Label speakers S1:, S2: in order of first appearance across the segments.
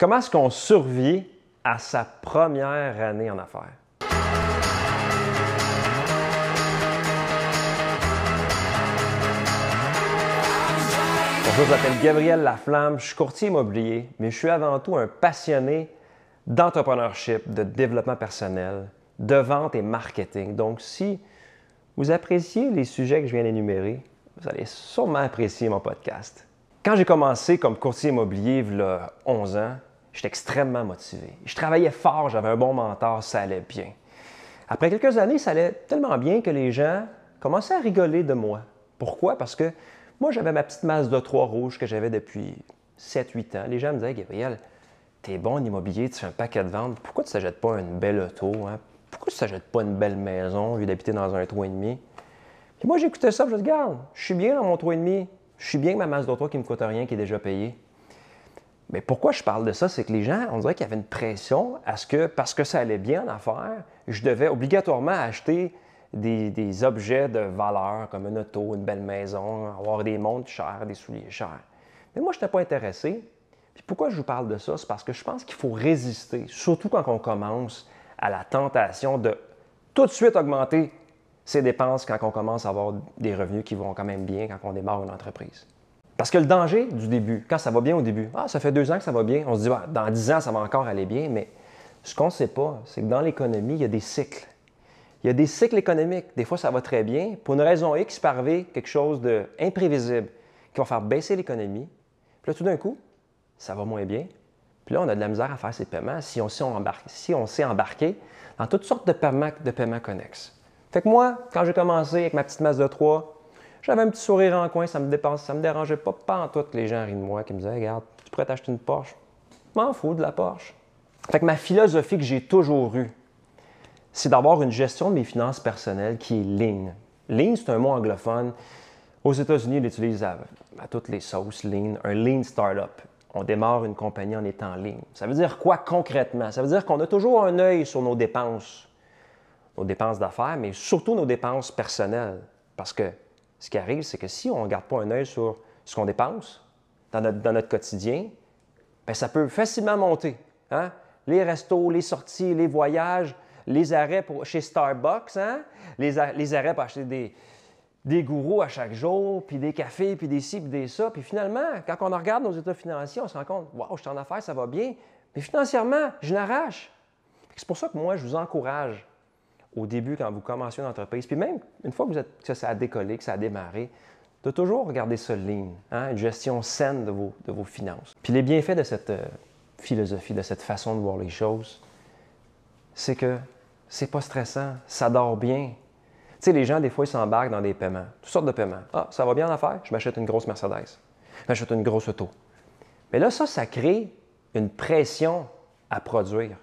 S1: Comment est-ce qu'on survit à sa première année en affaires? Bonjour, je m'appelle Gabriel Laflamme, je suis courtier immobilier, mais je suis avant tout un passionné d'entrepreneurship, de développement personnel, de vente et marketing. Donc, si vous appréciez les sujets que je viens d'énumérer, vous allez sûrement apprécier mon podcast. Quand j'ai commencé comme courtier immobilier il y a 11 ans, j'étais extrêmement motivé. Je travaillais fort, j'avais un bon mentor, ça allait bien. Après quelques années, ça allait tellement bien que les gens commençaient à rigoler de moi. Pourquoi? Parce que moi, j'avais ma petite masse de trois rouges que j'avais depuis 7-8 ans. Les gens me disaient, Gabriel, t'es bon en immobilier, tu fais un paquet de ventes, pourquoi tu ne s'achètes pas une belle auto? Hein? Pourquoi tu ne s'achètes pas une belle maison au lieu d'habiter dans un toit et demi? Puis moi, j'écoutais ça, je me regarde, je suis bien dans mon toit et demi, je suis bien avec ma masse d'auto qui ne me coûte rien, qui est déjà payée. Mais pourquoi je parle de ça? C'est que les gens, on dirait qu'il y avait une pression à ce que, parce que ça allait bien en affaires, je devais obligatoirement acheter des, objets de valeur comme une auto, une belle maison, avoir des montres chères, des souliers chers. Mais moi, je n'étais pas intéressé. Puis pourquoi je vous parle de ça? C'est parce que je pense qu'il faut résister, surtout quand on commence à la tentation de tout de suite augmenter ses dépenses quand on commence à avoir des revenus qui vont quand même bien quand on démarre une entreprise. Parce que le danger du début, quand ça va bien au début, ah, ça fait deux ans que ça va bien, on se dit, bah, dans dix ans, ça va encore aller bien, mais ce qu'on ne sait pas, c'est que dans l'économie, il y a des cycles. Il y a des cycles économiques. Des fois, ça va très bien. Pour une raison X, peut arriver quelque chose d'imprévisible qui va faire baisser l'économie. Puis là, tout d'un coup, ça va moins bien. Puis là, on a de la misère à faire ses paiements si on s'est si embarqué dans toutes sortes de paiements, de paiements connexes. Fait que moi, quand j'ai commencé avec ma petite masse de 3, j'avais un petit sourire en coin, ça me ça me dérangeait pas, pas en tout les gens rient de moi, qui me disaient Regarde, tu pourrais t'acheter une Porsche? M'en fous de la Porsche. Fait que ma philosophie que j'ai toujours eue, c'est d'avoir une gestion de mes finances personnelles qui est lean. Lean, c'est un mot anglophone. Aux États-Unis, ils l'utilisent à, à, toutes les sauces, lean, un lean startup. On démarre une compagnie en étant lean. Ça veut dire quoi concrètement? Ça veut dire qu'on a toujours un œil sur nos dépenses nos dépenses d'affaires, mais surtout nos dépenses personnelles. Parce que ce qui arrive, c'est que si on ne garde pas un œil sur ce qu'on dépense dans notre, quotidien, bien, ça peut facilement monter. Hein? Les restos, les sorties, les voyages, les arrêts pour, chez Starbucks, hein? les, arrêts pour acheter des, gourous à chaque jour, puis des cafés, puis des ci, puis des ça. Puis finalement, quand on regarde nos états financiers, on se rend compte, waouh, je suis en affaires, ça va bien. Mais financièrement, je n'arrache. C'est pour ça que moi, je vous encourage au début quand vous commencez une entreprise, puis même une fois que, vous êtes, que ça a décollé, que ça a démarré, de toujours regarder ça ligne, hein, une gestion saine de vos, de vos finances. Puis les bienfaits de cette euh, philosophie, de cette façon de voir les choses, c'est que c'est pas stressant, ça dort bien. Tu sais, les gens, des fois, ils s'embarquent dans des paiements, toutes sortes de paiements. Ah, ça va bien en affaires, je m'achète une grosse Mercedes, je m'achète une grosse auto. Mais là, ça, ça crée une pression à produire.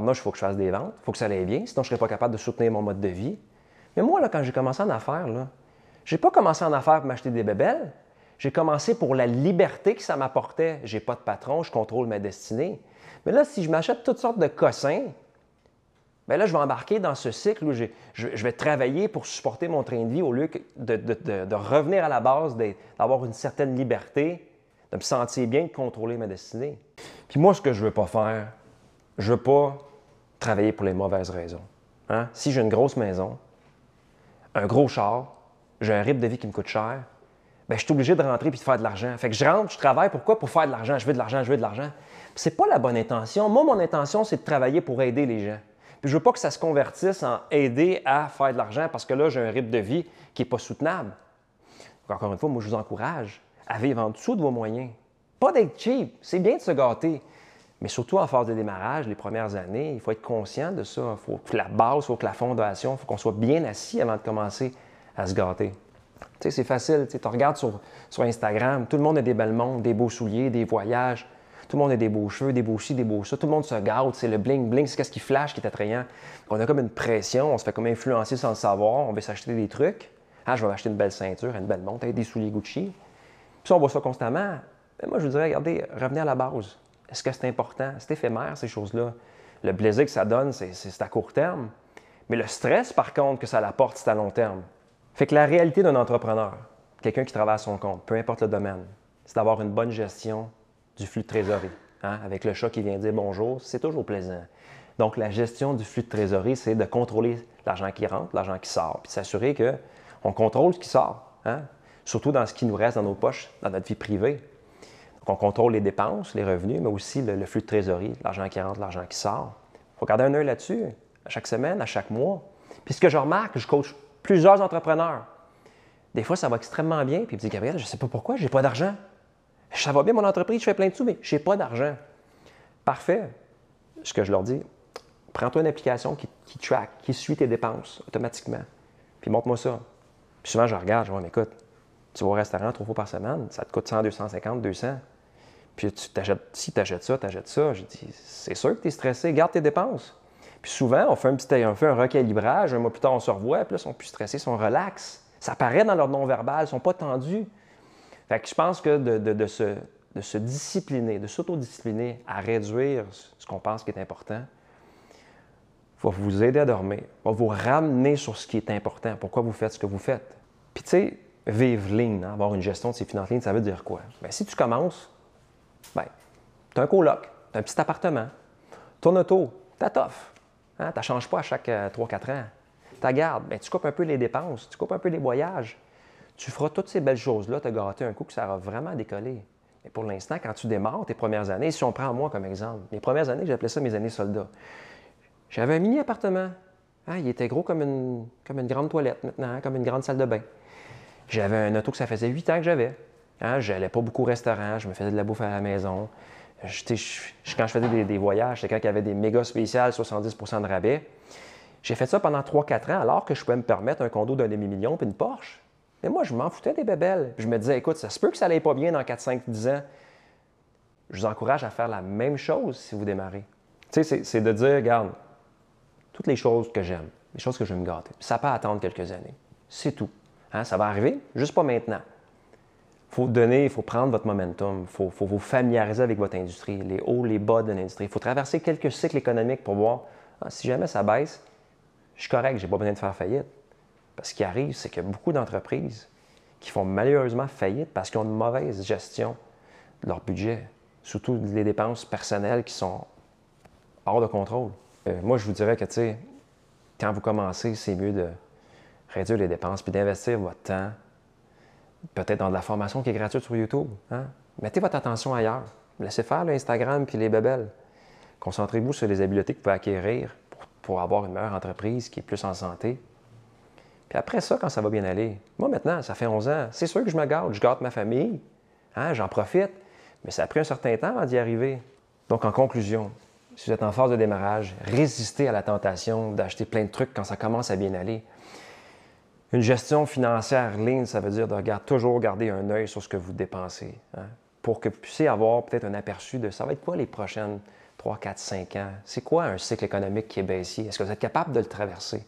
S1: Moi, il faut que je fasse des ventes, il faut que ça aille bien, sinon je ne serais pas capable de soutenir mon mode de vie. Mais moi, là, quand j'ai commencé en affaires, je n'ai pas commencé en affaires pour m'acheter des bébelles. J'ai commencé pour la liberté que ça m'apportait. Je n'ai pas de patron, je contrôle ma destinée. Mais là, si je m'achète toutes sortes de cossins, bien là, je vais embarquer dans ce cycle où je, vais travailler pour supporter mon train de vie au lieu de, de revenir à la base, d'avoir une certaine liberté, de me sentir bien, de contrôler ma destinée. Puis moi, ce que je veux pas faire, je ne veux pas travailler pour les mauvaises raisons. Hein? Si j'ai une grosse maison, un gros char, j'ai un rythme de vie qui me coûte cher, bien, je suis obligé de rentrer et de faire de l'argent. Fait que je rentre, je travaille, pourquoi? Pour faire de l'argent. Je veux de l'argent, je veux de l'argent. Ce n'est pas la bonne intention. Moi, mon intention, c'est de travailler pour aider les gens. Puis je veux pas que ça se convertisse en aider à faire de l'argent parce que là, j'ai un rythme de vie qui n'est pas soutenable. encore une fois, moi, je vous encourage à vivre en dessous de vos moyens. Pas d'être cheap. C'est bien de se gâter. Mais surtout en phase de démarrage, les premières années, il faut être conscient de ça. Il faut que la base, il faut que la fondation, il faut qu'on soit bien assis avant de commencer à se gâter. Tu sais, c'est facile. Tu regardes sur, Instagram, tout le monde a des belles montres, des beaux souliers, des voyages. Tout le monde a des beaux cheveux, des beaux ci, des beaux ça. Tout le monde se gâte. C'est le bling-bling, c'est ce qui flash qui est attrayant. On a comme une pression, on se fait comme influencer sans le savoir. On veut s'acheter des trucs. Ah, je vais m'acheter une belle ceinture, une belle montre, des souliers Gucci. Puis ça, on voit ça constamment. Mais moi, je vous dirais, regardez, revenez à la base. Est-ce que c'est important? C'est éphémère, ces choses-là. Le plaisir que ça donne, c'est à court terme. Mais le stress, par contre, que ça apporte, c'est à long terme. Fait que la réalité d'un entrepreneur, quelqu'un qui travaille à son compte, peu importe le domaine, c'est d'avoir une bonne gestion du flux de trésorerie. hein, avec le chat qui vient dire bonjour, c'est toujours plaisant. Donc, la gestion du flux de trésorerie, c'est de contrôler l'argent qui rentre, l'argent qui sort, puis s'assurer qu'on contrôle ce qui sort, hein, surtout dans ce qui nous reste dans nos poches, dans notre vie privée. Donc, on contrôle les dépenses, les revenus, mais aussi le, flux de trésorerie, l'argent qui rentre, l'argent qui sort. Il faut garder un œil là-dessus, à chaque semaine, à chaque mois. Puis ce que je remarque, je coach plusieurs entrepreneurs. Des fois, ça va extrêmement bien, puis ils me disent Gabriel, je ne sais pas pourquoi, je n'ai pas d'argent. Ça va bien mon entreprise, je fais plein de sous, mais je n'ai pas d'argent. Parfait. Ce que je leur dis, prends-toi une application qui, track, qui suit tes dépenses automatiquement. Puis montre-moi ça. Puis souvent, je regarde, je vois, mais écoute, tu vas au restaurant trois fois par semaine, ça te coûte 100, 250, 200. Puis tu si tu achètes ça, tu achètes ça. J'ai dit, c'est sûr que tu es stressé, garde tes dépenses. Puis souvent, on fait un petit on fait un recalibrage, un mois plus tard, on se revoit, puis là, ils sont plus stressés, ils sont relax. Ça paraît dans leur non-verbal, ils sont pas tendus. Fait que je pense que de, de, se, de se, discipliner, de s'autodiscipliner à réduire ce qu'on pense qui est important, va vous aider à dormir, va vous ramener sur ce qui est important, pourquoi vous faites ce que vous faites. Puis tu sais, vivre lean, hein, avoir une gestion de ses finances lean, ça veut dire quoi? Bien, si tu commences, ben, tu as un coloc, tu un petit appartement, ton auto, tu t'offres. Hein, tu ne changes pas à chaque 3-4 euh, ans. Tu gardes. Ben, tu coupes un peu les dépenses, tu coupes un peu les voyages. Tu feras toutes ces belles choses-là, tu as gâté un coup que ça aura vraiment décollé. Mais pour l'instant, quand tu démarres tes premières années, si on prend moi comme exemple, les premières années, j'appelais ça mes années soldats. J'avais un mini appartement. Hein, il était gros comme une, comme une grande toilette maintenant, comme une grande salle de bain. J'avais un auto que ça faisait huit ans que j'avais. Hein, je n'allais pas beaucoup au restaurant, je me faisais de la bouffe à la maison. quand je faisais des, voyages, c'était quand il y avait des méga spéciales, 70% de rabais. J'ai fait ça pendant 3-4 ans, alors que je pouvais me permettre un condo d'un demi-million puis une Porsche. Mais moi, je m'en foutais des bébelles. Je me disais, écoute, ça se peut que ça n'allait pas bien dans 4, 5, 10 ans. Je vous encourage à faire la même chose si vous démarrez. Tu sais, c'est de dire, regarde, toutes les choses que j'aime, les choses que je vais me gâter. Ça peut attendre quelques années. C'est tout. Hein, ça va arriver, juste pas maintenant. Faut donner, il faut prendre votre momentum, il faut, vous familiariser avec votre industrie, les hauts, les bas de l'industrie. Il faut traverser quelques cycles économiques pour voir ah, si jamais ça baisse, je suis correct, je n'ai pas besoin de faire faillite. Parce ce qui arrive, c'est qu'il a beaucoup d'entreprises qui font malheureusement faillite parce qu'ils ont une mauvaise gestion de leur budget, surtout les dépenses personnelles qui sont hors de contrôle. Euh, moi, je vous dirais que, tu sais, quand vous commencez, c'est mieux de réduire les dépenses puis d'investir votre temps, peut-être dans de la formation qui est gratuite sur YouTube. Hein. Mettez votre attention ailleurs. Laissez faire l'Instagram puis les bebelles. Concentrez-vous sur les habiletés que vous pouvez acquérir pour, avoir une meilleure entreprise qui est plus en santé. Puis après ça, quand ça va bien aller, moi maintenant, ça fait 11 ans, c'est sûr que je me gâte, je gâte ma famille, hein, j'en profite, mais ça a pris un certain temps avant d'y arriver. Donc en conclusion, si vous êtes en phase de démarrage, résistez à la tentation d'acheter plein de trucs quand ça commence à bien aller. Une gestion financière ligne, ça veut dire de toujours garder un œil sur ce que vous dépensez, hein, pour que vous puissiez avoir peut-être un aperçu de ça va être quoi les prochaines 3, 4, 5 ans? C'est quoi un cycle économique qui est baissier? Est-ce que vous êtes capable de le traverser?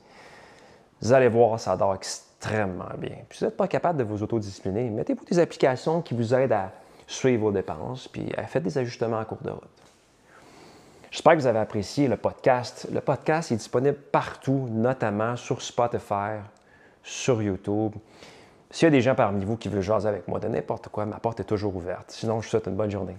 S1: Vous allez voir, ça dort extrêmement bien. Puis si vous n'êtes pas capable de vous autodiscipliner, mettez-vous des applications qui vous aident à suivre vos dépenses, puis faites des ajustements en cours de route. J'espère que vous avez apprécié le podcast. Le podcast est disponible partout, notamment sur Spotify, sur YouTube. S'il y a des gens parmi vous qui veulent jaser avec moi de n'importe quoi, ma porte est toujours ouverte. Sinon, je vous souhaite une bonne journée.